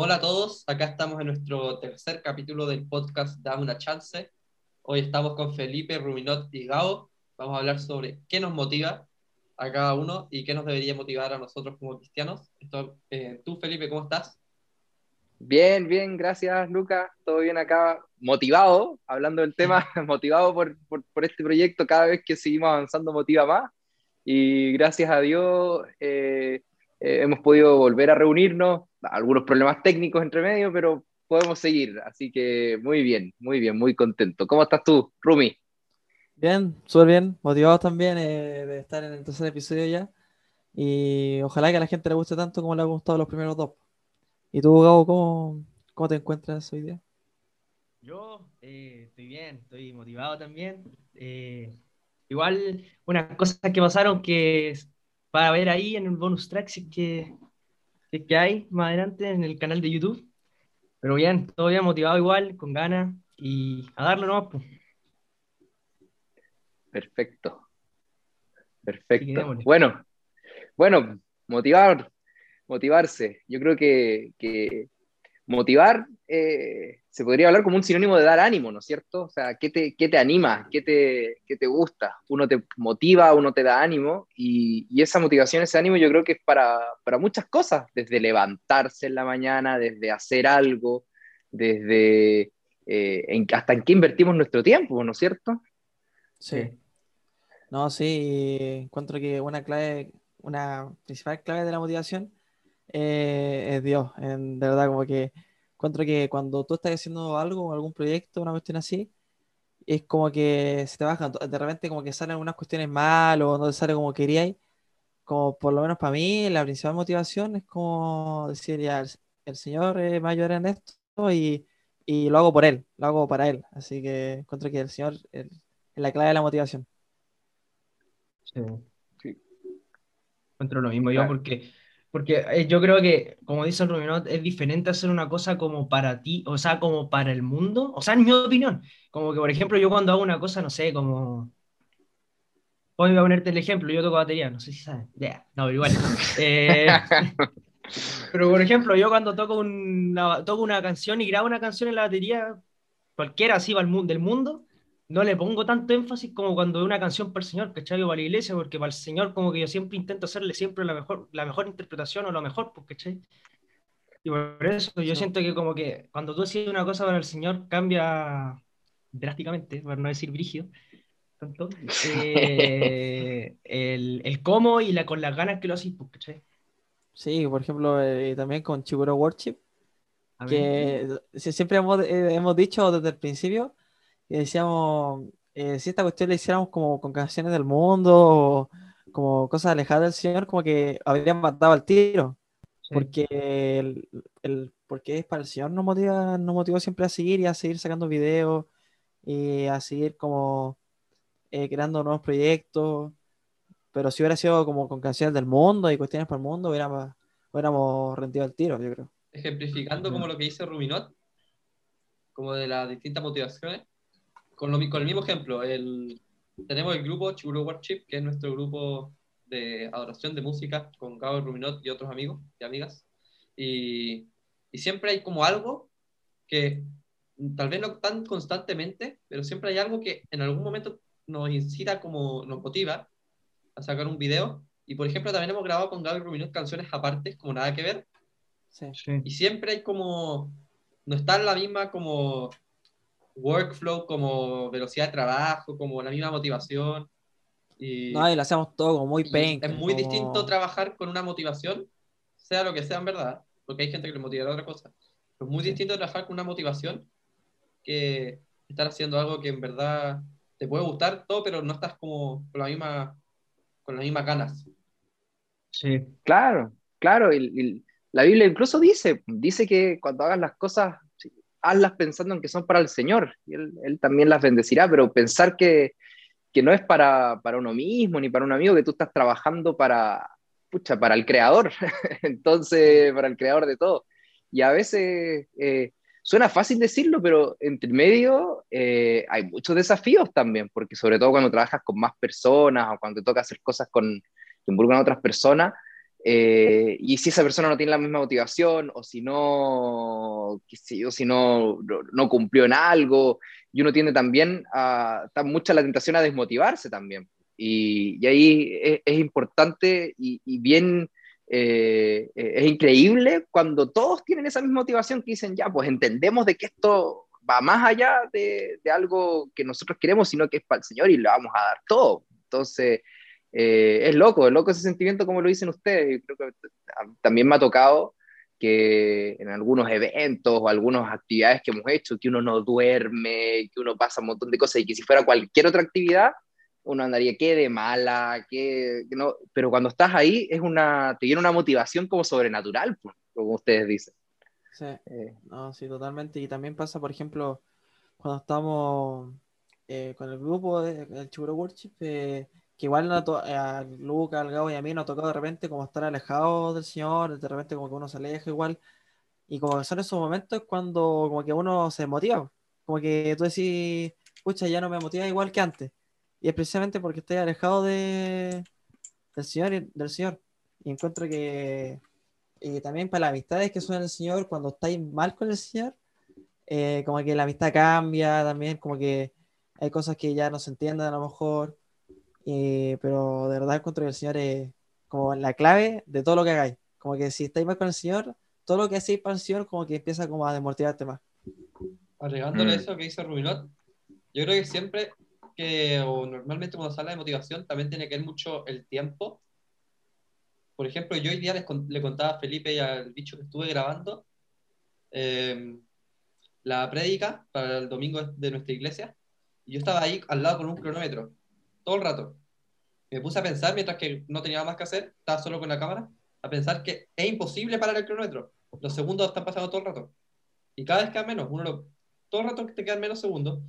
hola a todos, acá estamos en nuestro tercer capítulo del podcast Dame una chance. Hoy estamos con Felipe, Ruminot y Gao. Vamos a hablar sobre qué nos motiva a cada uno y qué nos debería motivar a nosotros como cristianos. Eh, tú, Felipe, ¿cómo estás? Bien, bien, gracias, Luca. Todo bien acá, motivado, hablando del tema, motivado por, por, este proyecto. Cada vez que seguimos avanzando, motiva más. Y gracias a Dios eh, eh, hemos podido volver a reunirnos. Algunos problemas técnicos entre medio, pero podemos seguir. Así que muy bien, muy bien, muy contento. ¿Cómo estás tú, Rumi? Bien, súper bien, motivado también eh, de estar en el tercer episodio ya. Y ojalá que a la gente le guste tanto como le ha gustado los primeros dos. ¿Y tú, Gabo, cómo, cómo te encuentras hoy día? Yo eh, estoy bien, estoy motivado también. Eh, igual, unas cosas que pasaron que para ver ahí en el bonus track que, que hay más adelante en el canal de YouTube. Pero bien, bien, motivado igual, con ganas y a darle nomás. Pues. Perfecto. Perfecto. Bueno, bueno, motivar, motivarse. Yo creo que, que motivar eh, se podría hablar como un sinónimo de dar ánimo, ¿no es cierto? O sea, ¿qué te, qué te anima? ¿Qué te, ¿Qué te, gusta? Uno te motiva, uno te da ánimo y, y esa motivación, ese ánimo yo creo que es para, para, muchas cosas, desde levantarse en la mañana, desde hacer algo, desde eh, en, hasta en qué invertimos nuestro tiempo, ¿no es cierto? Sí. No, sí, encuentro que una clave, una principal clave de la motivación eh, es Dios. En, de verdad, como que encuentro que cuando tú estás haciendo algo, algún proyecto, una cuestión así, es como que se te bajan, de repente como que salen algunas cuestiones mal o no te sale como queríais. Como por lo menos para mí, la principal motivación es como decir, ya, el, Señor eh, me va a ayudar en esto y, y, lo hago por Él, lo hago para Él. Así que encuentro que el Señor es la clave de la motivación. Sí. sí. Encuentro lo mismo yo porque porque eh, yo creo que, como dice el Rubinot, es diferente hacer una cosa como para ti, o sea, como para el mundo, o sea, en mi opinión. Como que, por ejemplo, yo cuando hago una cosa, no sé, como... Hoy voy a ponerte el ejemplo, yo toco batería, no sé si sabes. Yeah. No, pero igual. Eh, pero, por ejemplo, yo cuando toco una, toco una canción y grabo una canción en la batería, cualquiera así va del mundo, no le pongo tanto énfasis como cuando una canción para el Señor, ¿cachai? O para la iglesia, porque para el Señor como que yo siempre intento hacerle siempre la mejor, la mejor interpretación o lo mejor, pues, ¿cachai? Y por eso yo siento que como que cuando tú haces una cosa para el Señor cambia drásticamente, para no decir brígido, tanto, eh, el, el, cómo y la, con las ganas que lo haces, pues, ¿cachai? Sí, por ejemplo, eh, también con Chiburo Worship, que siempre hemos, eh, hemos dicho desde el principio y decíamos, eh, si esta cuestión la hiciéramos como con canciones del mundo o como cosas alejadas del Señor, como que habrían matado al tiro. Porque, el, el, porque es para el Señor nos motiva, nos motiva siempre a seguir y a seguir sacando videos y a seguir como eh, creando nuevos proyectos. Pero si hubiera sido como con canciones del mundo y cuestiones para el mundo, hubiéramos, hubiéramos rendido al tiro, yo creo. Ejemplificando como lo que dice Rubinot, como de las distintas motivaciones, con, lo, con el mismo ejemplo, el, tenemos el grupo Chiburo Worship, que es nuestro grupo de adoración de música con Gabo Ruminot y otros amigos y amigas. Y, y, siempre hay como algo que, tal vez no tan constantemente, pero siempre hay algo que en algún momento nos incita, como nos motiva a sacar un video. Y por ejemplo, también hemos grabado con Gabo Ruminot canciones aparte, como nada que ver. Sí. Y siempre hay como, no está en la misma como workflow, como velocidad de trabajo, como la misma motivación. Y, no, y lo hacemos todo como muy penca. Es muy distinto trabajar con una motivación, sea lo que sea en verdad, porque hay gente que le motiva a otra cosa. es muy distinto trabajar con una motivación que estar haciendo algo que en verdad te puede gustar todo, pero no estás como con la misma con las mismas ganas. Sí. Claro, claro. Y, la Biblia incluso dice, dice que cuando hagas las cosas hazlas pensando en que son para el Señor, y Él, también las bendecirá, pero pensar que, que no es para, para, uno mismo ni para un amigo, que tú estás trabajando para, pucha, para el Creador, entonces, para el Creador de todo. Y a veces eh, suena fácil decirlo, pero entre medio eh, hay muchos desafíos también, porque sobre todo cuando trabajas con más personas o cuando te toca hacer cosas con, que involucran a otras personas, Eh, y si esa persona no tiene la misma motivación o si no, qué sé yo, si no, no, cumplió en algo, y uno tiende también a, está mucha la tentación a desmotivarse también. Y, y ahí es, importante y, y bien, eh, es increíble cuando todos tienen esa misma motivación que dicen, ya, pues entendemos de que esto va más allá de, de algo que nosotros queremos, sino que es para el Señor y le vamos a dar todo. Entonces, eh, es loco, es loco ese sentimiento como lo dicen ustedes. Creo que también me ha tocado que en algunos eventos o algunas actividades que hemos hecho, que uno no duerme, que uno pasa un montón de cosas y que si fuera cualquier otra actividad, uno andaría que de mala, que, no, pero cuando estás ahí es una, te viene una motivación como sobrenatural, pues, como ustedes dicen. Sí, eh. no, sí, totalmente. Y también pasa, por ejemplo, cuando estamos eh, con el grupo del Chuburo Worship, que igual a Luca, al Gabo y a mí nos ha tocado de repente como estar alejados del Señor, de repente como que uno se aleja igual. Y como son esos momentos cuando como que uno se motiva, como que tú decís, pucha, ya no me motiva igual que antes. Y es precisamente porque estoy alejado de, del Señor y del Señor. Y encuentro que y también para las amistades que son el Señor, cuando estáis mal con el Señor, eh, como que la amistad cambia también, como que hay cosas que ya no se entienden a lo mejor eh, pero de verdad encuentro que el Señor es como la clave de todo lo que hagáis. Como que si estáis mal con el Señor, todo lo que hacéis para el Señor como que empieza como a desmotivarte más. Agregándole mm. eso que dice Rubinot, yo creo que siempre que, o normalmente cuando se habla de motivación, también tiene que ver mucho el tiempo. Por ejemplo, yo hoy día les, le contaba a Felipe y al bicho que estuve grabando em, la prédica para el domingo de nuestra iglesia, y yo estaba ahí al lado con un cronómetro todo el rato. Me puse a pensar, mientras que no tenía más que hacer, estaba solo con la cámara, a pensar que es imposible parar el cronómetro. Los segundos están pasando todo el rato. Y cada vez queda menos. Uno todo el rato te quedan menos segundos.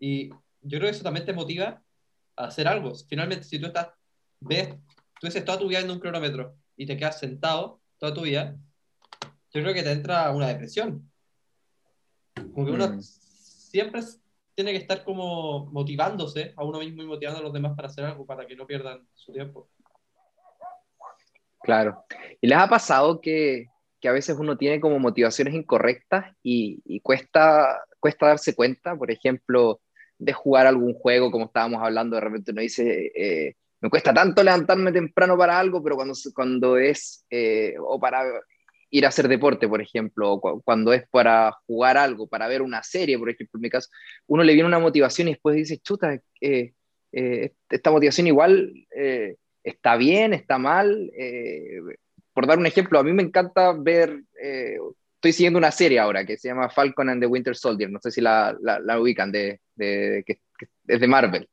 Y yo creo que eso también te motiva a hacer algo. Finalmente, si tú estás, ves, tú dices toda tu vida en un cronómetro y te quedas sentado toda tu vida, yo creo que te entra una depresión. Como que uno mm. siempre tiene que estar como motivándose a uno mismo y motivando a los demás para hacer algo, para que no pierdan su tiempo. Claro. ¿Y les ha pasado que, que a veces uno tiene como motivaciones incorrectas y, cuesta, cuesta darse cuenta, por ejemplo, de jugar algún juego, como estábamos hablando, de repente uno dice, eh, me cuesta tanto levantarme temprano para algo, pero cuando, cuando es, eh, o para ir a hacer deporte, por ejemplo, cuando es para jugar algo, para ver una serie, por ejemplo, en mi caso, uno le viene una motivación y después dice, chuta, eh, eh, esta motivación igual eh, está bien, está mal. por dar un ejemplo, a mí me encanta ver, estoy siguiendo una serie ahora que se llama Falcon and the Winter Soldier, no sé si la, la, ubican, de, de, que, es de Marvel.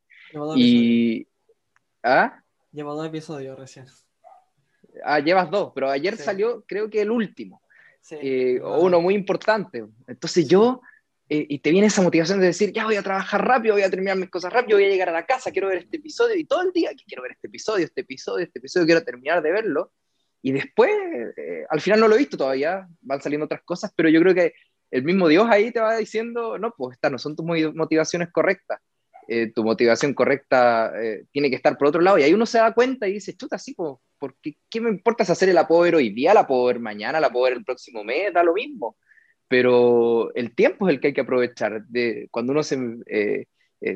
Y... ¿Ah? Llevo dos episodios recién. Ah, llevas dos, pero ayer salió, creo que el último, eh, o uno muy importante. Entonces yo, eh, y te viene esa motivación de decir, ya voy a trabajar rápido, voy a terminar mis cosas rápido, voy a llegar a la casa, quiero ver este episodio, y todo el día quiero ver este episodio, este episodio, este episodio, quiero terminar de verlo. Y después, eh, al final no lo he visto todavía, van saliendo otras cosas, pero yo creo que el mismo Dios ahí te va diciendo, no, pues estas no son tus motivaciones correctas. Eh, tu motivación correcta eh, tiene que estar por otro lado. Y ahí uno se da cuenta y dice, chuta, sí, porque ¿qué me importa hacer el apoder hoy día, la puedo ver mañana, la puedo ver el próximo mes, da lo mismo. Pero el tiempo es el que hay que aprovechar. De, cuando uno se, eh,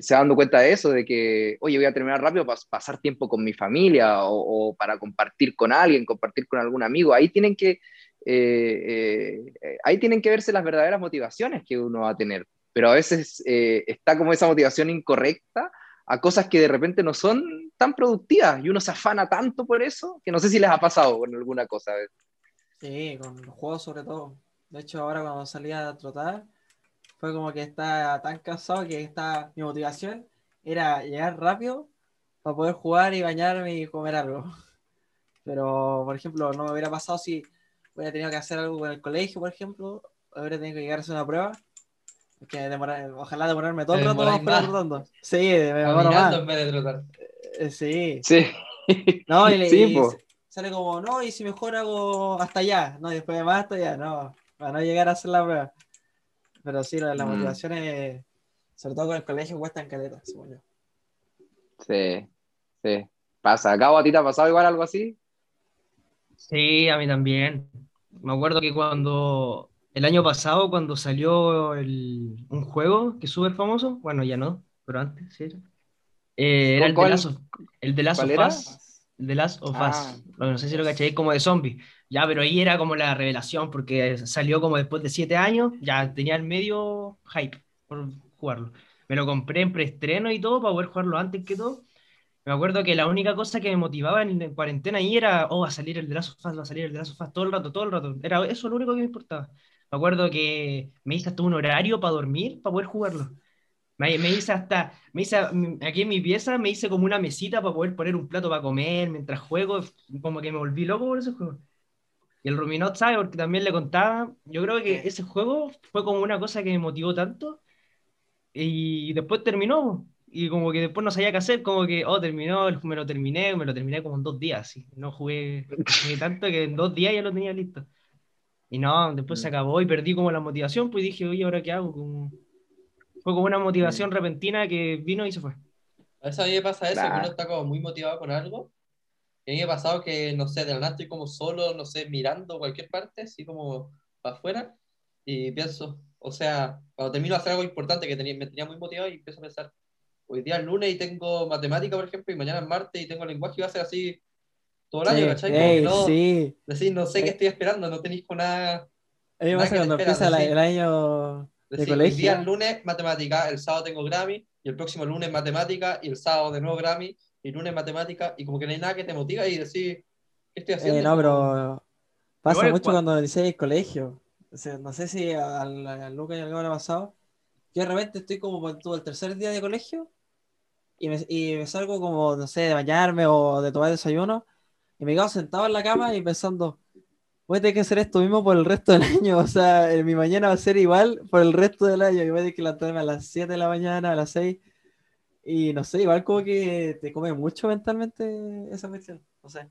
se va dando cuenta de eso, de que, oye, voy a terminar rápido para pasar tiempo con mi familia o, para compartir con alguien, compartir con algún amigo, ahí tienen que... ahí tienen que verse las verdaderas motivaciones que uno va a tener pero a veces eh, está como esa motivación incorrecta a cosas que de repente no son tan productivas y uno se afana tanto por eso que no sé si les ha pasado con alguna cosa. Sí, con los juegos sobre todo. De hecho, ahora cuando salí a trotar, fue como que estaba tan cansado que está, mi motivación era llegar rápido para poder jugar y bañarme y comer algo. Pero, por ejemplo, no me hubiera pasado si hubiera tenido que hacer algo en el colegio, por ejemplo, hubiera tenido que llegar a hacer una prueba que ojalá demorarme todo el rato trotando. Sí, me demoro más. en vez de trotar. Eh, sí. Sí. No, y, sí, sale como, no, y si mejor hago hasta allá, no, y después de más hasta allá, no, para no llegar a hacer la prueba. Pero sí, la, la mm. motivación es, sobre todo con el colegio, cuesta en caleta, supongo yo. Sí, sí. Pasa. ¿Acá a ti te ha pasado igual algo así? Sí, a mí también. Me acuerdo que cuando el año pasado, cuando salió un juego que es súper famoso, bueno, ya no, pero antes sí era. Eh, era el de, Last of, el de Last of Us. El de Last of Us. No sé si lo caché, como de zombie. Ya, pero ahí era como la revelación, porque salió como después de siete años, ya tenía el medio hype por jugarlo. Me lo compré en preestreno y todo para poder jugarlo antes que todo. Me acuerdo que la única cosa que me motivaba en, cuarentena ahí era, oh, va a salir el de Last of Us, va a salir el de Last of Us todo el rato, todo el rato. Era eso lo único que me importaba. Me acuerdo que me hice hasta un horario para dormir, para poder jugarlo. Me, hice hasta, me hice, aquí en mi pieza me hice como una mesita para poder poner un plato para comer mientras juego, como que me volví loco por ese juego. Y el Ruminot sabe, porque también le contaba, yo creo que ese juego fue como una cosa que me motivó tanto y después terminó. Y como que después no sabía qué hacer, como que, oh, terminó, me lo terminé, me lo terminé como en dos días, ¿sí? No jugué, tanto que en dos días ya lo tenía listo. Y no, después se mm. acabó y perdí como la motivación, pues dije, oye, ¿ahora qué hago? Como... Fue como una motivación mm. repentina que vino y se fue. A veces a mí me pasa eso, que uno está como muy motivado con algo. Y a mí me ha pasado que, no sé, de la nada estoy como solo, no sé, mirando cualquier parte, así como para afuera, y pienso, o sea, cuando termino de hacer algo importante que tenía, me tenía muy motivado y empiezo a pensar, hoy día es lunes y tengo matemática, por ejemplo, y mañana es martes y tengo lenguaje y va a ser así todo el año, ¿cachai? no, sí. Decir, no sé qué estoy esperando, no tenéis con nada. A mí pasa cuando empieza el año de colegio. El día lunes matemática, el sábado tengo Grammy, y el próximo lunes matemática, y el sábado de nuevo Grammy, y lunes matemática, y como que no hay nada que te motiva y decir, ¿qué estoy haciendo? Eh, no, pero pasa mucho cuando dices el colegio. O sea, no sé si al, al Lucas y al Gabo le ha pasado. Yo de repente estoy como todo el tercer día de colegio y me, y me salgo como, no sé, de bañarme o de tomar desayuno y me quedo sentado en la cama y pensando, voy a tener que hacer esto mismo por el resto del año, o sea, mi mañana va a ser igual por el resto del año, y voy a tener que levantarme a las 7 de la mañana, a las 6, y no sé, igual como que te come mucho mentalmente esa cuestión, no sé.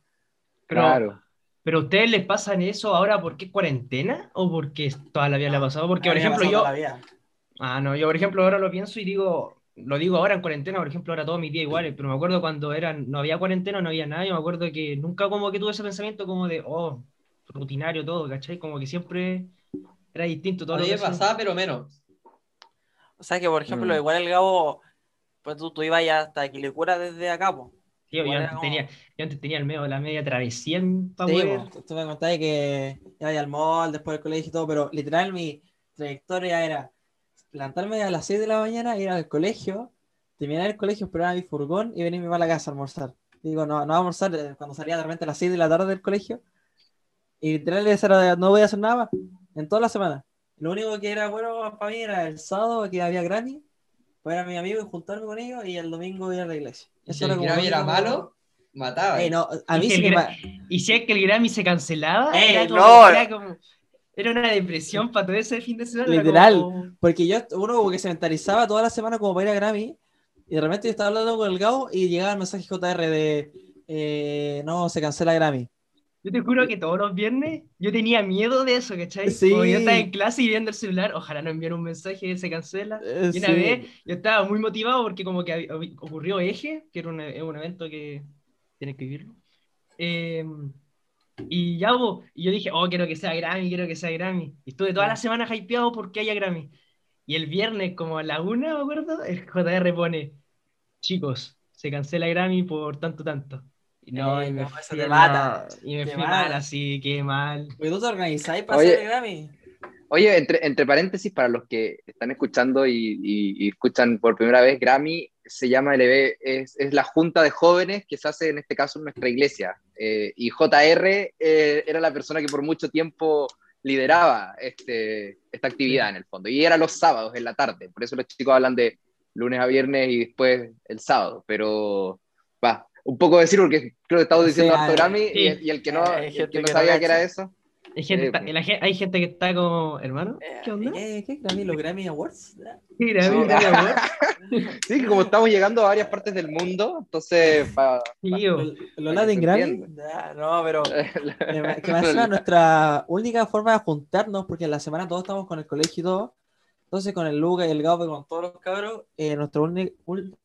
Pero, claro. ¿Pero a ustedes les pasan eso ahora porque es cuarentena o porque toda la vida le ha pasado? Porque, por ejemplo, yo... Ah, no, yo, por ejemplo, ahora lo pienso y digo, lo digo ahora en cuarentena, por ejemplo, ahora todos mis días iguales, pero me acuerdo cuando eran, no había cuarentena, no había nada, y me acuerdo que nunca como que tuve ese pensamiento como de, oh, rutinario todo, ¿cachai? Como que siempre era distinto todo. A mí pasaba, pero menos. O sea que, por ejemplo, mm. igual el Gabo, pues tú, tú ibas ya hasta Quilicura desde acá, pues. Sí, yo antes, tenía, yo antes tenía el medio, la media travesía en sí, poder... tú me contabas que iba al mall después del colegio y todo, pero literal mi trayectoria era levantarme a las 6 de la mañana, ir al colegio, terminar el colegio, esperar a mi furgón y venirme a la casa a almorzar. Digo, no, no a almorzar eh, cuando salía de repente a las 6 de la tarde del colegio. Y literal no voy a hacer nada en toda la semana. Lo único que era bueno para mí era el sábado que había Grammy, ver a mi amigo y juntarme con ellos y el domingo ir a la iglesia. ¿Y si el Grammy era malo? Mataba. a mí ¿Y, si ¿Y si es que el Grammy se cancelaba? era como, era una depresión para todo ese fin de semana. Literal, porque yo, uno como que se mentalizaba toda la semana como para ir a Grammy, y de repente yo estaba hablando con el Gabo y llegaba el mensaje JR de eh, no, se cancela Grammy. Yo te juro que todos los viernes yo tenía miedo de eso, ¿cachai? Sí. yo estaba en clase y viendo el celular, ojalá no envíen un mensaje se cancela. Eh, y una vez yo estaba muy motivado porque como que ocurrió Eje, que era un, un evento que tienes que vivirlo. Eh, y ya hubo, y yo dije, oh, quiero que sea Grammy, quiero que sea Grammy. Y estuve toda la semana hypeado porque haya Grammy. Y el viernes, como a la una, me acuerdo, el JR pone, chicos, se cancela Grammy por tanto, tanto. Y no, y me, fui mal, y me fui mal. así, qué mal. ¿Tú te organizáis para hacer Grammy? Oye, entre, entre paréntesis, para los que están escuchando y, y, escuchan por primera vez, Grammy se llama LB, es, es, la junta de jóvenes que se hace en este caso en nuestra iglesia. Eh, y JR eh, era la persona que por mucho tiempo lideraba este, esta actividad en el fondo. Y era los sábados en la tarde, por eso los chicos hablan de lunes a viernes y después el sábado. Pero va, un poco decir porque creo que estamos diciendo sí, Grammy y, el que no, el que no sabía que era eso. Hay gente, pues. hay gente que está como, hermano, eh, ¿qué onda? ¿Qué, qué Grammy? ¿Los Grammy Awards? Sí, Grammy, Grammy Awards. sí, que como estamos llegando a varias partes del mundo, entonces... Pa, sí, ¿Lo Latin Grammy? No, pero... Eh, que más es nuestra única forma de juntarnos, porque en la semana todos estamos con el colegio y todo, entonces con el Luca y el Gaupe, con todos los cabros, eh, nuestra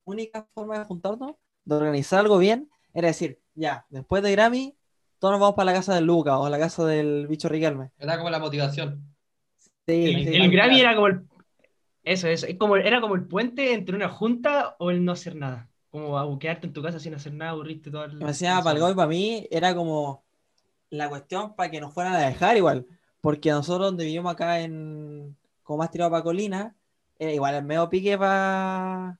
única forma de juntarnos, de organizar algo bien, era decir, ya, después de Grammy, todos nos vamos para la casa de Luca o la casa del bicho Riquelme. Era como la motivación. Sí, el, Grammy era como el, eso, eso, como, era como el puente entre una junta o el no hacer nada. Como quedarte en tu casa sin hacer nada, aburriste todo el... Me decía, para el para mí era como la cuestión para que nos fueran a dejar igual. Porque nosotros donde vivimos acá en, como más tirado para Colina, igual el medio pique para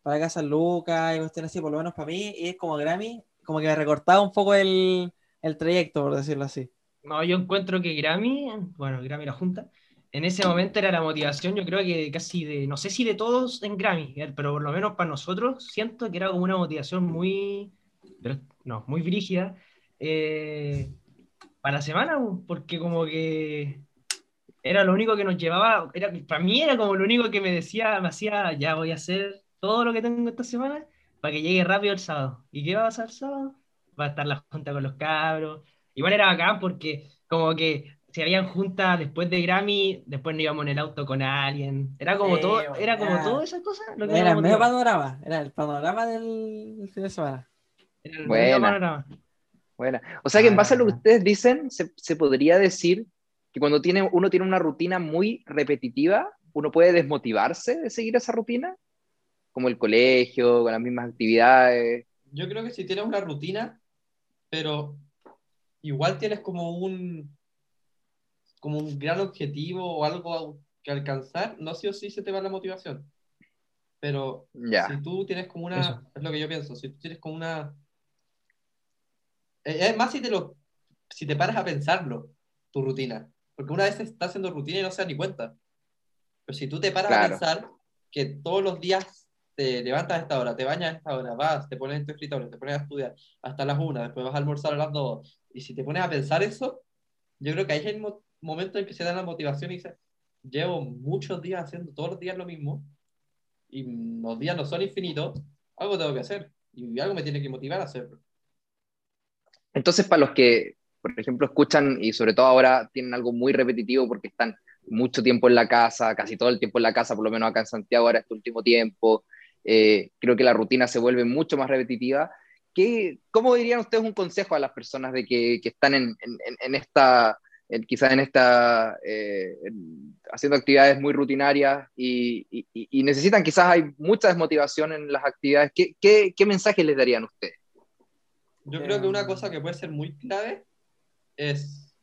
para casa Lucas y cuestiones así, por lo menos para mí, y es como Grammy, como que me recortaba un poco el, el trayecto, por decirlo así. No, yo encuentro que Grammy, bueno, Grammy la junta, en ese momento era la motivación, yo creo que casi de, no sé si de todos en Grammy, eh, pero por lo menos para nosotros siento que era como una motivación muy, no, muy brígida eh, para la semana, porque como que era lo único que nos llevaba, era, para mí era como lo único que me decía, me hacía, ya voy a hacer todo lo que tengo esta semana para que llegue rápido el sábado. ¿Y qué va a pasar el sábado? Va a estar la junta con los cabros. Igual era bacán porque como que si habían juntas después de Grammy, después no íbamos en el auto con alguien. Era como todo, era como todas esas cosas. era el medio panorama, era el panorama del, fin de semana. Era el Buena. panorama. Buena. O sea que en base a lo que ah. ustedes dicen, se, se podría decir que cuando tiene, uno tiene una rutina muy repetitiva, uno puede desmotivarse de seguir esa rutina, como el colegio, con las mismas actividades. Yo creo que si tienes una rutina, pero igual tienes como un, como un gran objetivo o algo que alcanzar, no sí o sí se te va la motivación. Pero si tú tienes como una, es lo que yo pienso, si tú tienes como una... Eh, es más si te, lo, si te paras a pensarlo, tu rutina. Porque una vez estás haciendo rutina y no se da ni cuenta. Pero si tú te paras a pensar que todos los días te levantas a esta hora, te bañas a esta hora, vas, te pones en tu escritorio, te pones a estudiar hasta las una, después vas a almorzar a las dos, y si te pones a pensar eso, yo creo que ahí es el momento en que se da la motivación y dices, llevo muchos días haciendo todos los días lo mismo, y los días no son infinitos, algo tengo que hacer, y algo me tiene que motivar a hacerlo. Entonces, para los que, por ejemplo, escuchan y sobre todo ahora tienen algo muy repetitivo porque están mucho tiempo en la casa, casi todo el tiempo en la casa, por lo menos acá en Santiago ahora este último tiempo, eh, creo que la rutina se vuelve mucho más repetitiva. ¿Qué, ¿Cómo dirían ustedes un consejo a las personas de que, que están en, en, esta, quizás en esta, eh, haciendo actividades muy rutinarias y, y, necesitan, quizás hay mucha desmotivación en las actividades? ¿Qué, qué, qué mensaje les darían ustedes? Yo creo que una cosa que puede ser muy clave es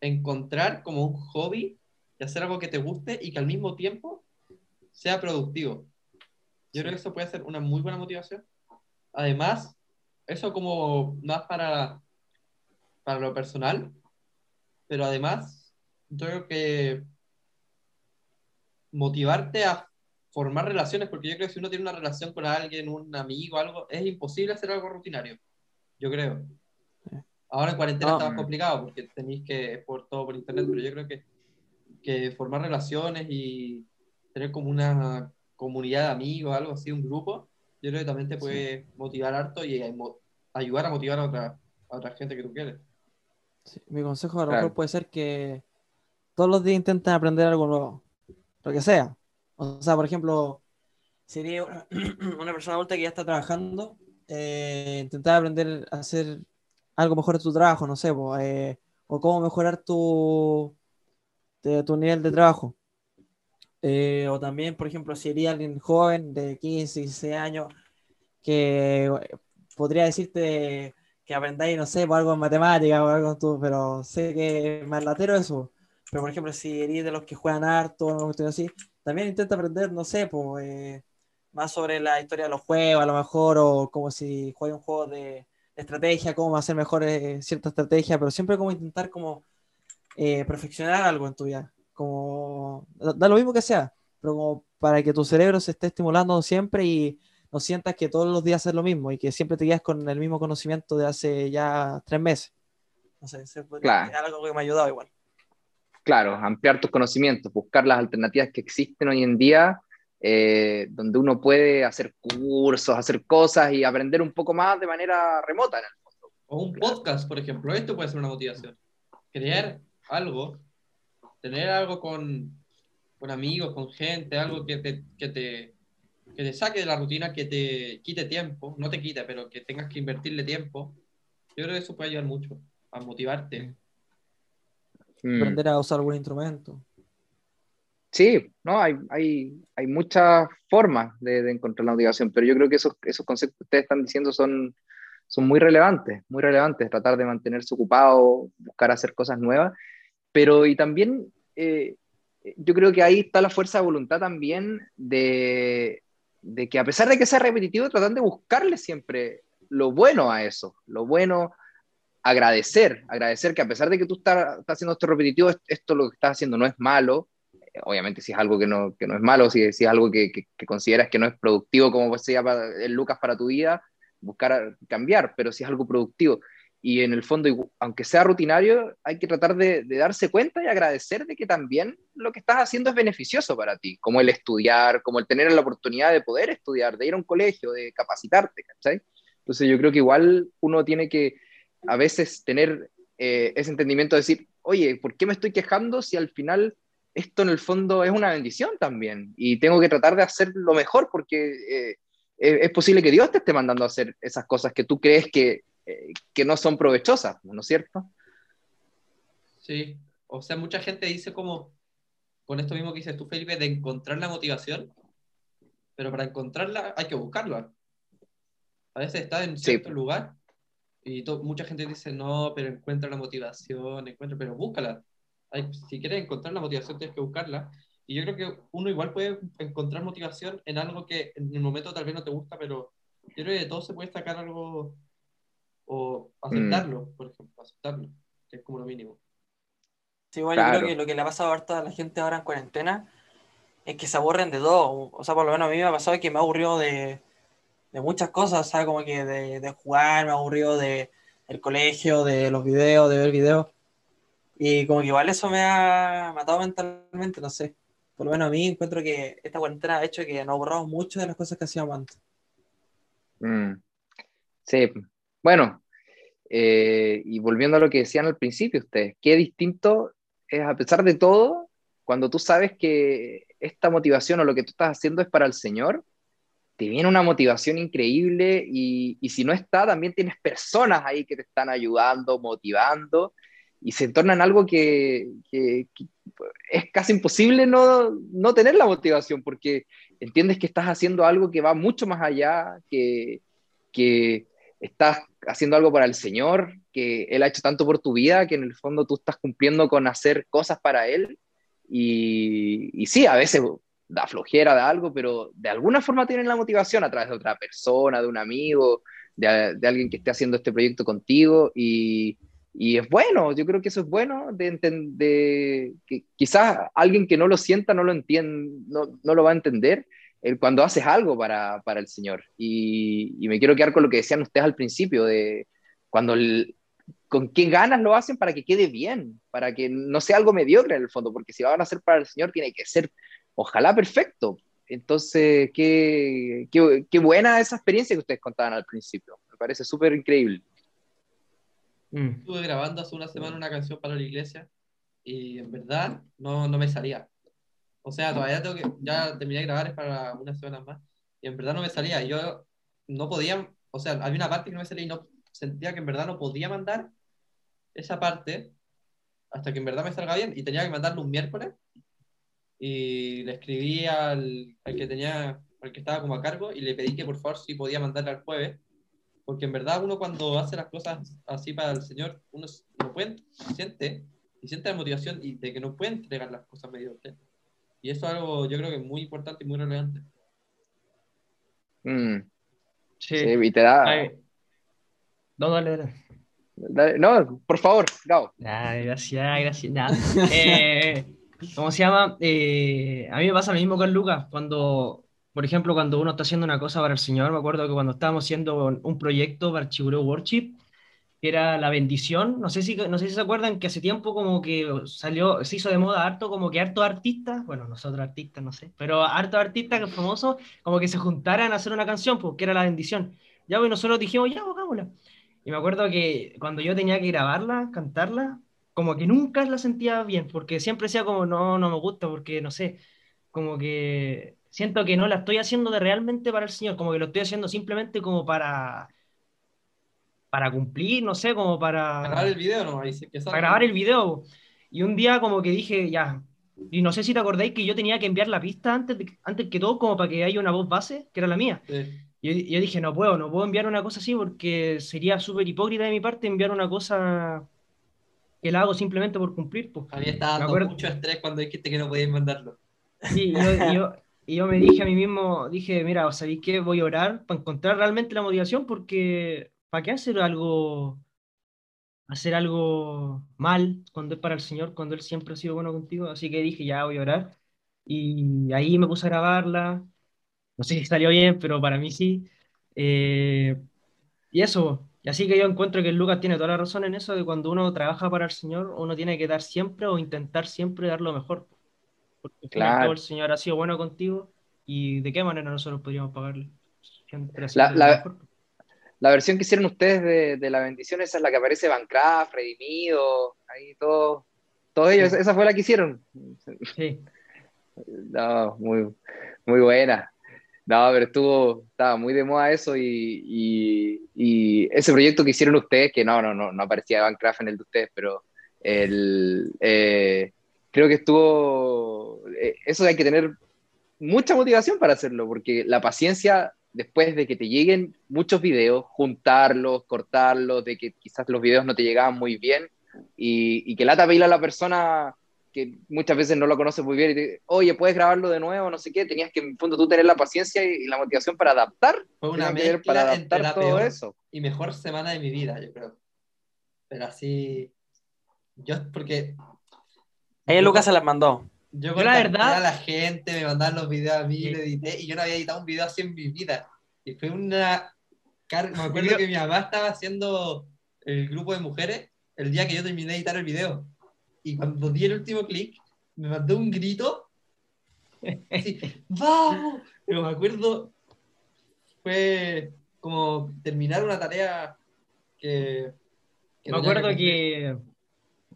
encontrar como un hobby y hacer algo que te guste y que al mismo tiempo sea productivo. Yo creo que eso puede ser una muy buena motivación. Además, eso como más para, para lo personal, pero además, yo creo que motivarte a formar relaciones, porque yo creo que si uno tiene una relación con alguien, un amigo, algo, es imposible hacer algo rutinario. Yo creo. Ahora en cuarentena está más complicado porque tenéis que por todo por internet, pero yo creo que, que formar relaciones y tener como una comunidad de amigos, algo así, un grupo, yo creo que también te puede motivar harto y ayudar a motivar a otra, otra gente que tú quieres. mi consejo a lo mejor puede ser que todos los días intenten aprender algo nuevo, lo que sea. O sea, por ejemplo, sería una persona adulta que ya está trabajando, eh, intentar aprender a hacer algo mejor en tu trabajo, no sé, eh, o cómo mejorar tu, tu nivel de trabajo. Eh, o también, por ejemplo, si eres alguien joven de 15, 16 años, que eh, podría decirte que aprendáis, no sé, por algo en matemáticas o algo, tú, pero sé que es más latero eso. Pero, por ejemplo, si eres de los que juegan harto o algo así, también intenta aprender, no sé, pues, eh, más sobre la historia de los juegos, a lo mejor, o como si juega un juego de, estrategia, cómo hacer mejor cierta estrategia, pero siempre como intentar como perfeccionar algo en tu vida como da lo mismo que sea, pero como para que tu cerebro se esté estimulando siempre y no sientas que todos los días es lo mismo y que siempre te guías con el mismo conocimiento de hace ya tres meses. No sé, es algo que me ha ayudado igual. Claro, ampliar tus conocimientos, buscar las alternativas que existen hoy en día, eh, donde uno puede hacer cursos, hacer cosas y aprender un poco más de manera remota en el fondo. O un podcast, por ejemplo, esto puede ser una motivación. Crear algo tener algo con, con amigos, con gente, algo que te, que te, te saque de la rutina, que te quite tiempo, no te quite, pero que tengas que invertirle tiempo, Yo creo que eso puede ayudar mucho a motivarte. Mm. Aprender a usar algún instrumento. Sí, no, hay, hay, hay muchas formas de, encontrar la motivación, pero yo creo que esos, esos conceptos que ustedes están diciendo son, son muy relevantes, muy relevantes, tratar de mantenerse ocupado, buscar hacer cosas nuevas, pero y también eh, yo creo que ahí está la fuerza de voluntad también de, que a pesar de que sea repetitivo, tratan de buscarle siempre lo bueno a eso, lo bueno, agradecer, agradecer que a pesar de que tú estás, haciendo esto repetitivo, esto lo que estás haciendo no es malo, eh, obviamente si es algo que no, que no es malo, si, es algo que, consideras que no es productivo como sea el Lucas para tu vida, buscar cambiar, pero si es algo productivo. Y en el fondo, aunque sea rutinario, hay que tratar de, de, darse cuenta y agradecer de que también lo que estás haciendo es beneficioso para ti, como el estudiar, como el tener la oportunidad de poder estudiar, de ir a un colegio, de capacitarte, ¿cachai? Entonces yo creo que igual uno tiene que a veces tener eh, ese entendimiento de decir, oye, ¿por qué me estoy quejando si al final esto en el fondo es una bendición también? Y tengo que tratar de hacer lo mejor porque eh, es posible que Dios te esté mandando a hacer esas cosas que tú crees que, eh, que no son provechosas, ¿no es cierto? Sí, o sea, mucha gente dice como, con esto mismo que dices tú, Felipe, de encontrar la motivación, pero para encontrarla hay que buscarla. A veces está en cierto lugar y mucha gente dice, no, pero encuentra la motivación, encuentra, pero búscala. si quieres encontrar la motivación, tienes que buscarla. Y yo creo que uno igual puede encontrar motivación en algo que en el momento tal vez no te gusta, pero yo creo que de todo se puede sacar algo o aceptarlo, mm. por ejemplo, aceptarlo, que es como lo mínimo. Sí, igual yo creo que lo que le ha pasado a toda la gente ahora en cuarentena es que se aburren de todo. O sea, por lo menos a mí me ha pasado que me ha aburrido de, de muchas cosas, ¿sabes? Como que de, de jugar, me aburrido de el colegio, de los videos, de ver videos. Y como que igual eso me ha matado mentalmente, no sé. Por lo menos a mí encuentro que esta cuarentena ha hecho que nos aburramos mucho de las cosas que hacíamos antes. Mm. Sí, bueno, eh, y volviendo a lo que decían al principio ustedes, qué distinto es a pesar de todo, cuando tú sabes que esta motivación o lo que tú estás haciendo es para el Señor, te viene una motivación increíble y, si no está, también tienes personas ahí que te están ayudando, motivando y se torna en algo que, que, es casi imposible no, no, tener la motivación porque entiendes que estás haciendo algo que va mucho más allá, que, que estás haciendo algo para el Señor, que Él ha hecho tanto por tu vida, que en el fondo tú estás cumpliendo con hacer cosas para Él. Y, y sí, a veces da flojera, de algo, pero de alguna forma tienen la motivación a través de otra persona, de un amigo, de, alguien que esté haciendo este proyecto contigo y, y, es bueno, yo creo que eso es bueno, de, de, que quizás alguien que no lo sienta no lo entiende, no, no lo va a entender cuando haces algo para, para el Señor. Y, y, me quiero quedar con lo que decían ustedes al principio, de cuando con qué ganas lo hacen para que quede bien, para que no sea algo mediocre en el fondo, porque si lo van a hacer para el Señor tiene que ser ojalá perfecto. Entonces, qué, qué, qué buena esa experiencia que ustedes contaban al principio. Me parece súper increíble. Mm. Estuve grabando hace una semana una canción para la iglesia y en verdad no, no me salía. O sea, todavía tengo que, ya terminé de grabar para unas semanas más y en verdad no me salía. Yo no podía, o sea, había una parte que no me salía y no sentía que en verdad no podía mandar esa parte hasta que en verdad me salga bien y tenía que mandarlo un miércoles y le escribí al, al, que tenía, al que estaba como a cargo y le pedí que por favor si podía mandarle al jueves, porque en verdad uno cuando hace las cosas así para el Señor, uno no puede, siente y siente la motivación y de que no puede entregar las cosas mediocres. Y eso es algo yo creo que es muy importante y muy relevante. Mm. Sí. y te da... No, dale, dale. No, por favor, Gabo. gracias, gracias. eh, ¿Cómo se llama? Eh, a mí me pasa lo mismo con Lucas, cuando, por ejemplo, cuando uno está haciendo una cosa para el Señor, me acuerdo que cuando estábamos haciendo un proyecto para Chiburo Worship, que era la bendición, no sé si, no sé si se acuerdan que hace tiempo como que salió, se hizo de moda harto, como que harto artistas, bueno, nosotros artistas, no sé, pero harto artistas famosos, como que se juntaran a hacer una canción, porque era la bendición. Ya, pues nosotros dijimos, ya, hagámosla. Y me acuerdo que cuando yo tenía que grabarla, cantarla, como que nunca la sentía bien, porque siempre decía como, no, no me gusta, porque no sé, como que siento que no la estoy haciendo de realmente para el Señor, como que lo estoy haciendo simplemente como para, para cumplir, no sé, como para... Grabar el video, ¿no? para grabar el video. Y un día como que dije, ya, y no sé si te acordáis que yo tenía que enviar la pista antes, antes que todo, como para que haya una voz base, que era la mía. Yo, yo, dije, no puedo, no puedo enviar una cosa así porque sería súper hipócrita de mi parte enviar una cosa que la hago simplemente por cumplir. Pues. A mí estaba dando mucho estrés cuando dijiste que no podías mandarlo. Sí, y yo, y yo, me dije a mí mismo, dije, mira, ¿sabéis qué? Voy a orar para encontrar realmente la motivación porque ¿para qué hacer algo hacer algo mal cuando es para el Señor, cuando Él siempre ha sido bueno contigo? Así que dije, ya voy a orar. Y ahí me puse a grabarla. No sé si salió bien, pero para mí sí. Eh, y eso, así que yo encuentro que Lucas tiene toda la razón en eso de cuando uno trabaja para el Señor, uno tiene que dar siempre o intentar siempre dar lo mejor. Porque claro. el Señor ha sido bueno contigo y de qué manera nosotros podríamos pagarle. La, la, versión que hicieron ustedes de, la bendición, esa es la que aparece Bancraft, Redimido, ahí todo, todo ellos, esa fue la que hicieron. Sí. No, muy, muy buena. No, pero estuvo, estaba muy de moda eso y, ese proyecto que hicieron ustedes, que no, no, no, no aparecía Bancraft en el de ustedes, pero el, eh, creo que estuvo, eh, eso hay que tener mucha motivación para hacerlo, porque la paciencia después de que te lleguen muchos videos, juntarlos, cortarlos, de que quizás los videos no te llegaban muy bien y, que lata pedirle a la persona que muchas veces no lo conoces muy bien y te oye, puedes grabarlo de nuevo, no sé qué, tenías que en fondo tú tener la paciencia y, la motivación para adaptar. Fue una mezcla para adaptar la todo eso. Y mejor semana de mi vida, yo creo. Pero así, yo, porque... Ella Lucas se las mandó. Yo, la verdad... a la gente, me mandaban los videos a mí, lo edité, y yo no había editado un video así en mi vida. Y fue una... Me acuerdo que mi mamá estaba haciendo el grupo de mujeres el día que yo terminé de editar el video y cuando di el último clic, me mandó un grito. Así, ¡vamos! Pero me acuerdo, fue como terminar una tarea que... me acuerdo que,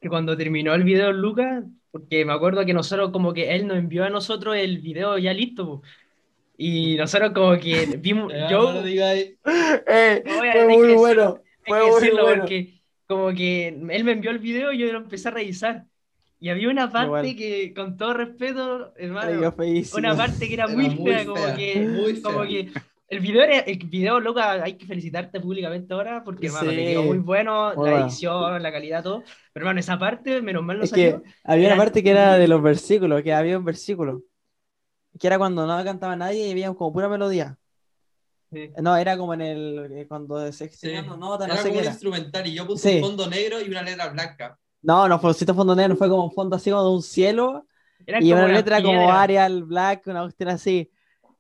que, cuando terminó el video Lucas, porque me acuerdo que nosotros como que él nos envió a nosotros el video ya listo. Y nosotros como que vimos... yo... No eh, fue muy bueno. Fue muy bueno. Porque como que él me envió el video y yo lo empecé a revisar. Y había una parte que, con todo respeto, hermano, una parte que era, muy, fea, como, que, como que el video, el video, loca, hay que felicitarte públicamente ahora porque, hermano, te quedó muy bueno, la edición, la calidad, todo. Pero, hermano, esa parte, menos mal no salió. había una parte que era de los versículos, que había un versículo, que era cuando no cantaba nadie y había como pura melodía. No, era como en el. Eh, cuando se extrañan no notas, no sé como un instrumental y yo puse un fondo negro y una letra blanca. No, no fue un fondo negro, fue como un fondo así como de un cielo. y una letra como Arial Black, una cuestión así.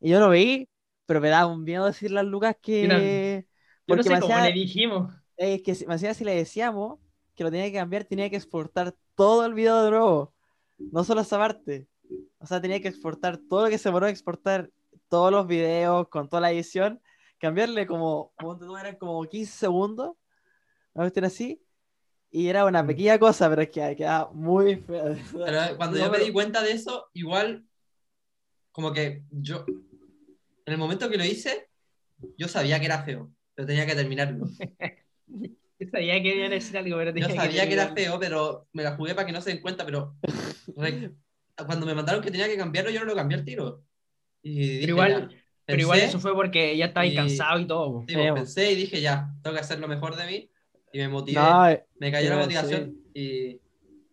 Y yo lo vi, pero me daba un miedo decirle a Lucas que. porque no sé cómo le dijimos. Es que me hacía si le decíamos que lo tenía que cambiar, tenía que exportar todo el video de nuevo. No solo esa parte. O sea, tenía que exportar todo lo que se a exportar todos los videos, con toda la edición, cambiarle como, eran como 15 segundos, una cuestión así, y era una mm. pequeña cosa, pero es que quedaba muy feo. Pero cuando yo me di cuenta de eso, igual, como que yo, en el momento que lo hice, yo sabía que era feo, pero tenía que terminarlo. yo sabía que iba a decir algo, pero tenía Yo sabía que, era feo, pero me la jugué para que no se den cuenta, pero cuando me mandaron que tenía que cambiarlo, yo no lo cambié al tiro pero igual, pero igual eso fue porque ya estaba cansado y todo. Sí, pensé y dije, ya, tengo que hacer lo mejor de mí. Y me motivé. Eh, me cayó la motivación. Y,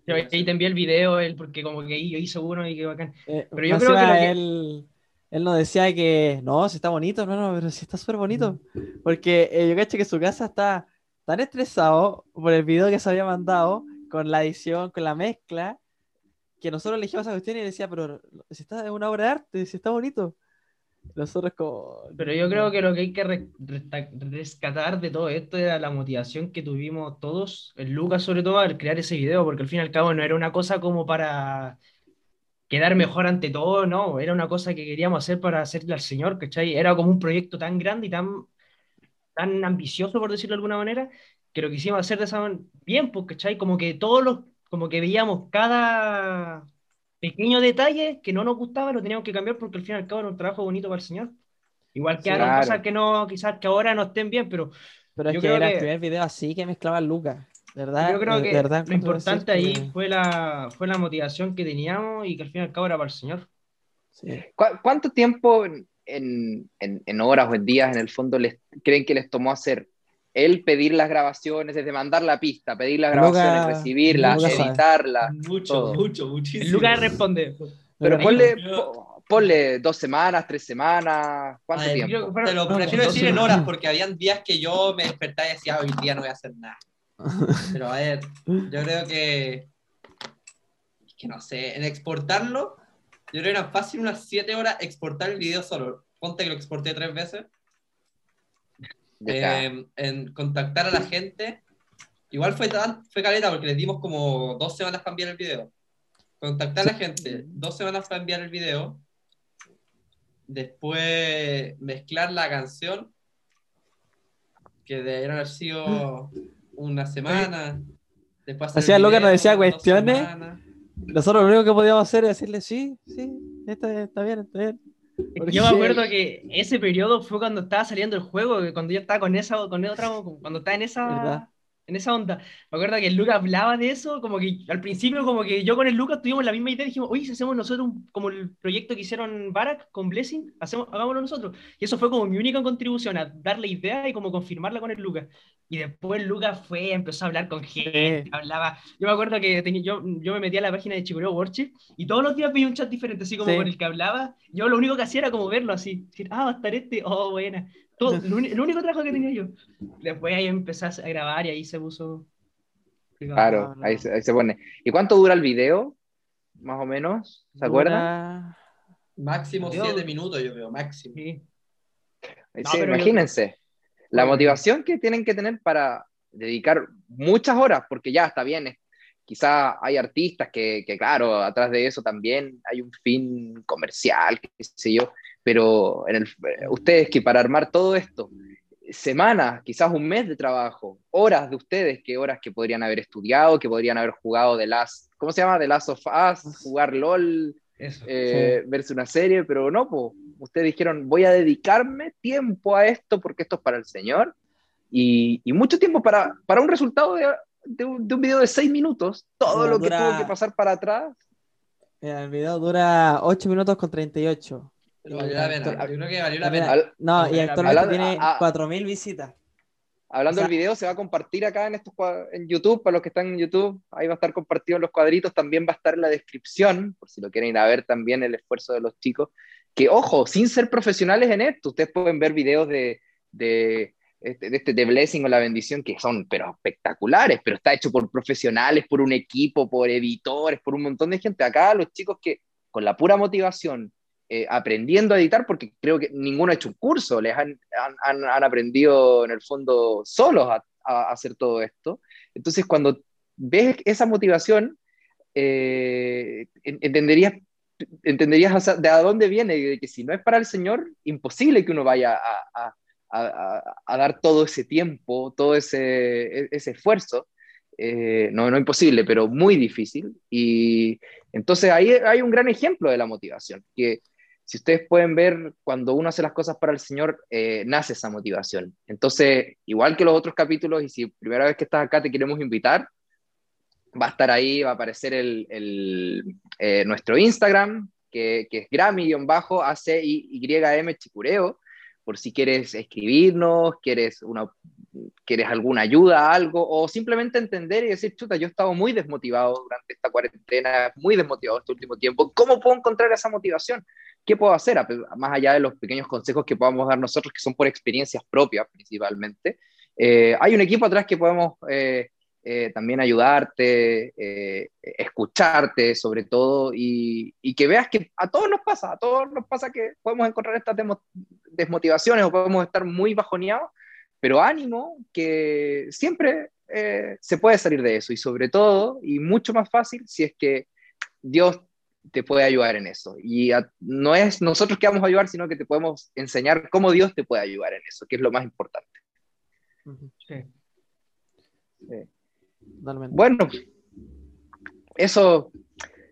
ahí te envié el video, él, porque como que yo hice uno y qué bacán. Eh, pero yo creo que, Él, él nos decía que no, si está bonito, no, no, pero si está súper bonito. Porque eh, yo caché que su casa está tan estresado por el video que se había mandado, con la edición, con la mezcla, que nosotros elegimos esa cuestión y decía, pero si está en una obra de arte, si está bonito. Nosotros como... Pero yo creo que lo que hay que rescatar de todo esto era la motivación que tuvimos todos, el Lucas sobre todo, al crear ese video, porque al fin y al cabo no era una cosa como para quedar mejor ante todo, no, era una cosa que queríamos hacer para hacerle al Señor, ¿cachai? Era como un proyecto tan grande y tan, tan ambicioso, por decirlo de alguna manera, que lo quisimos hacer de esa bien, pues, ¿cachai? Como que todos los como que veíamos cada pequeño detalle que no nos gustaba, lo teníamos que cambiar porque al fin y al cabo era un trabajo bonito para el Señor. Igual que hay cosas que no, quizás que ahora no estén bien, pero, Pero es que era el primer video así que mezclaba Lucas. ¿Verdad? Yo creo que lo importante ahí fue, la, fue la motivación que teníamos y que al fin y al cabo era para el Señor. ¿Cuánto tiempo en, en, horas o en días en el fondo les creen que les tomó hacer él pedir las grabaciones, desde mandar la pista, pedir las grabaciones, recibirlas, editarlas. Mucho, mucho, muchísimo. Lucas responde. Pero ponle, ponle dos semanas, tres semanas, ¿cuánto tiempo? Te lo prefiero decir en horas porque habían días que yo me despertaba y decía, hoy día no voy a hacer nada. Pero a ver, yo creo que. que no sé, en exportarlo, yo creo que era fácil unas 7 horas exportar el video solo. Ponte que lo exporté tres veces. Eh, en contactar a la gente. Igual fue, tan, fue caleta porque les dimos como dos semanas para enviar el video. Contactar a la gente, dos semanas para enviar el video. Después mezclar la canción, que deberían haber sido una semana. Después Hacía lo que nos decía cuestiones. Nosotros lo único que podíamos hacer es decirle, sí, sí, está, está bien, está bien. Yo me acuerdo que ese periodo fue cuando estaba saliendo el juego, cuando yo estaba con esa, con otra, cuando estaba en esa, en esa onda. Me acuerdo que el Lucas hablaba de eso, como que al principio, como que yo con el Lucas tuvimos la misma idea, dijimos, oye, si hacemos nosotros como el proyecto que hicieron Barack con Blessing, hacemos, hagámoslo nosotros. Y eso fue como mi única contribución, a darle idea y como confirmarla con el Lucas. Y después Lucas fue, empezó a hablar con gente, hablaba. Yo me acuerdo que tenía, yo, yo me metía a la página de Chicureo Worship y todos los días veía un chat diferente, así como con el que hablaba. Yo lo único que hacía era como verlo así, decir, ah, va a estar este, oh, buena. Todo, lo, único trabajo que tenía yo. Después ahí empecé a grabar y ahí se puso. Claro, ahí se, pone. ¿Y cuánto dura el video? Más o menos, ¿se acuerdan? Máximo siete minutos, yo veo, máximo. Sí. imagínense, la motivación que tienen que tener para dedicar muchas horas, porque ya está bien, quizá hay artistas que, que, claro, atrás de eso también hay un fin comercial, qué sé yo, pero en el, ustedes que para armar todo esto, semanas, quizás un mes de trabajo, horas de ustedes, que horas que podrían haber estudiado, que podrían haber jugado de las, ¿cómo se llama? De Last of Us, jugar LOL, eh, verse una serie, pero no, pues, ustedes dijeron, voy a dedicarme tiempo a esto porque esto es para el Señor, y, y mucho tiempo para, para un resultado de, de, un, de, un, video de seis minutos, todo lo que tuvo que pasar para atrás. el video dura 8 minutos con 38. Pero valió la pena. Yo creo que valió la pena. No, y actualmente tiene 4.000 visitas. Hablando del video, se va a compartir acá en, estos, en YouTube, para los que están en YouTube, ahí va a estar compartido en los cuadritos, también va a estar en la descripción, por si lo quieren ir a ver también el esfuerzo de los chicos, que ojo, sin ser profesionales en esto, ustedes pueden ver videos de, de, este, de, este, de Blessing o La Bendición que son pero espectaculares, pero está hecho por profesionales, por un equipo, por editores, por un montón de gente. Acá los chicos que con la pura motivación eh, aprendiendo a editar, porque creo que ninguno ha hecho un curso, les han, han, han aprendido en el fondo solos a, a, hacer todo esto. Entonces, cuando ves esa motivación, eh, entenderías, entenderías de a dónde viene, de que si no es para el Señor, imposible que uno vaya a, a dar todo ese tiempo, todo ese, e, ese esfuerzo. Eh, no, no imposible, pero muy difícil. Y entonces ahí hay un gran ejemplo de la motivación, que si ustedes pueden ver, cuando uno hace las cosas para el Señor, eh, nace esa motivación. Entonces, igual que los otros capítulos, y si primera vez que estás acá te queremos invitar, va a estar ahí, va a aparecer el, el eh, nuestro Instagram, que, que es Grammy-ACYM Chicureo, por si quieres escribirnos, quieres, quieres alguna ayuda, algo, o simplemente entender y decir, chuta, yo he estado muy desmotivado durante esta cuarentena, muy desmotivado este último tiempo, ¿cómo puedo encontrar esa motivación? ¿Qué puedo hacer? Más allá de los pequeños consejos que podamos dar nosotros, que son por experiencias propias principalmente, eh, hay un equipo atrás que podemos eh, eh, también ayudarte, escucharte sobre todo, y, y, que veas que a todos nos pasa, a todos nos pasa que podemos encontrar estas desmotivaciones o podemos estar muy bajoneados, pero ánimo, que siempre se puede salir de eso, y sobre todo, y mucho más fácil, si es que Dios te puede ayudar en eso. Y no es nosotros que vamos a ayudar, sino que te podemos enseñar cómo Dios te puede ayudar en eso, que es lo más importante. Sí. Bueno, eso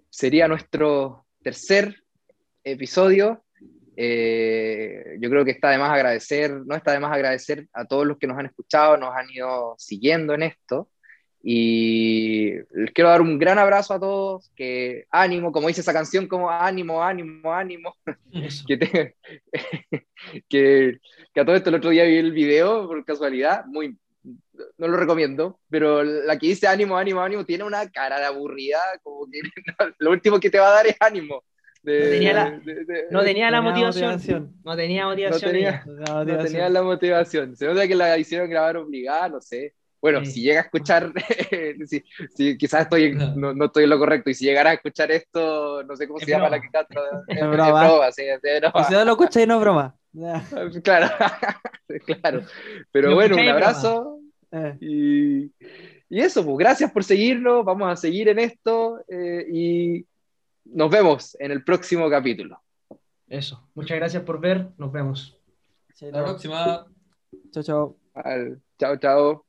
sería nuestro tercer episodio. Eh, yo creo que está de más agradecer, no está de más agradecer a todos los que nos han escuchado, nos han ido siguiendo en esto. Y les quiero dar un gran abrazo a todos, que ánimo, como dice esa canción, como ánimo, ánimo, ánimo. que, que, que, a todo esto el otro día vi el video por casualidad, muy, no lo recomiendo, pero la que dice ánimo, ánimo, ánimo, tiene una cara de aburrida, como que lo último que te va a dar es ánimo no tenía la, no tenía la motivación. No tenía motivación. No tenía, la motivación. Se nota que la hicieron grabar obligada, no sé. Bueno, si llega a escuchar, si, quizás estoy, no. no. estoy en lo correcto, y si llegara a escuchar esto, no sé cómo se llama la que canta. Es broma. sí, Si no lo escucha y no es broma. claro, claro. Pero bueno, un abrazo. Eh. Y, y, eso, pues gracias por seguirnos, vamos a seguir en esto eh, y nos vemos en el próximo capítulo. Eso. Muchas gracias por ver. Nos vemos. Hasta la próxima. Chao, chao. Chao, chao.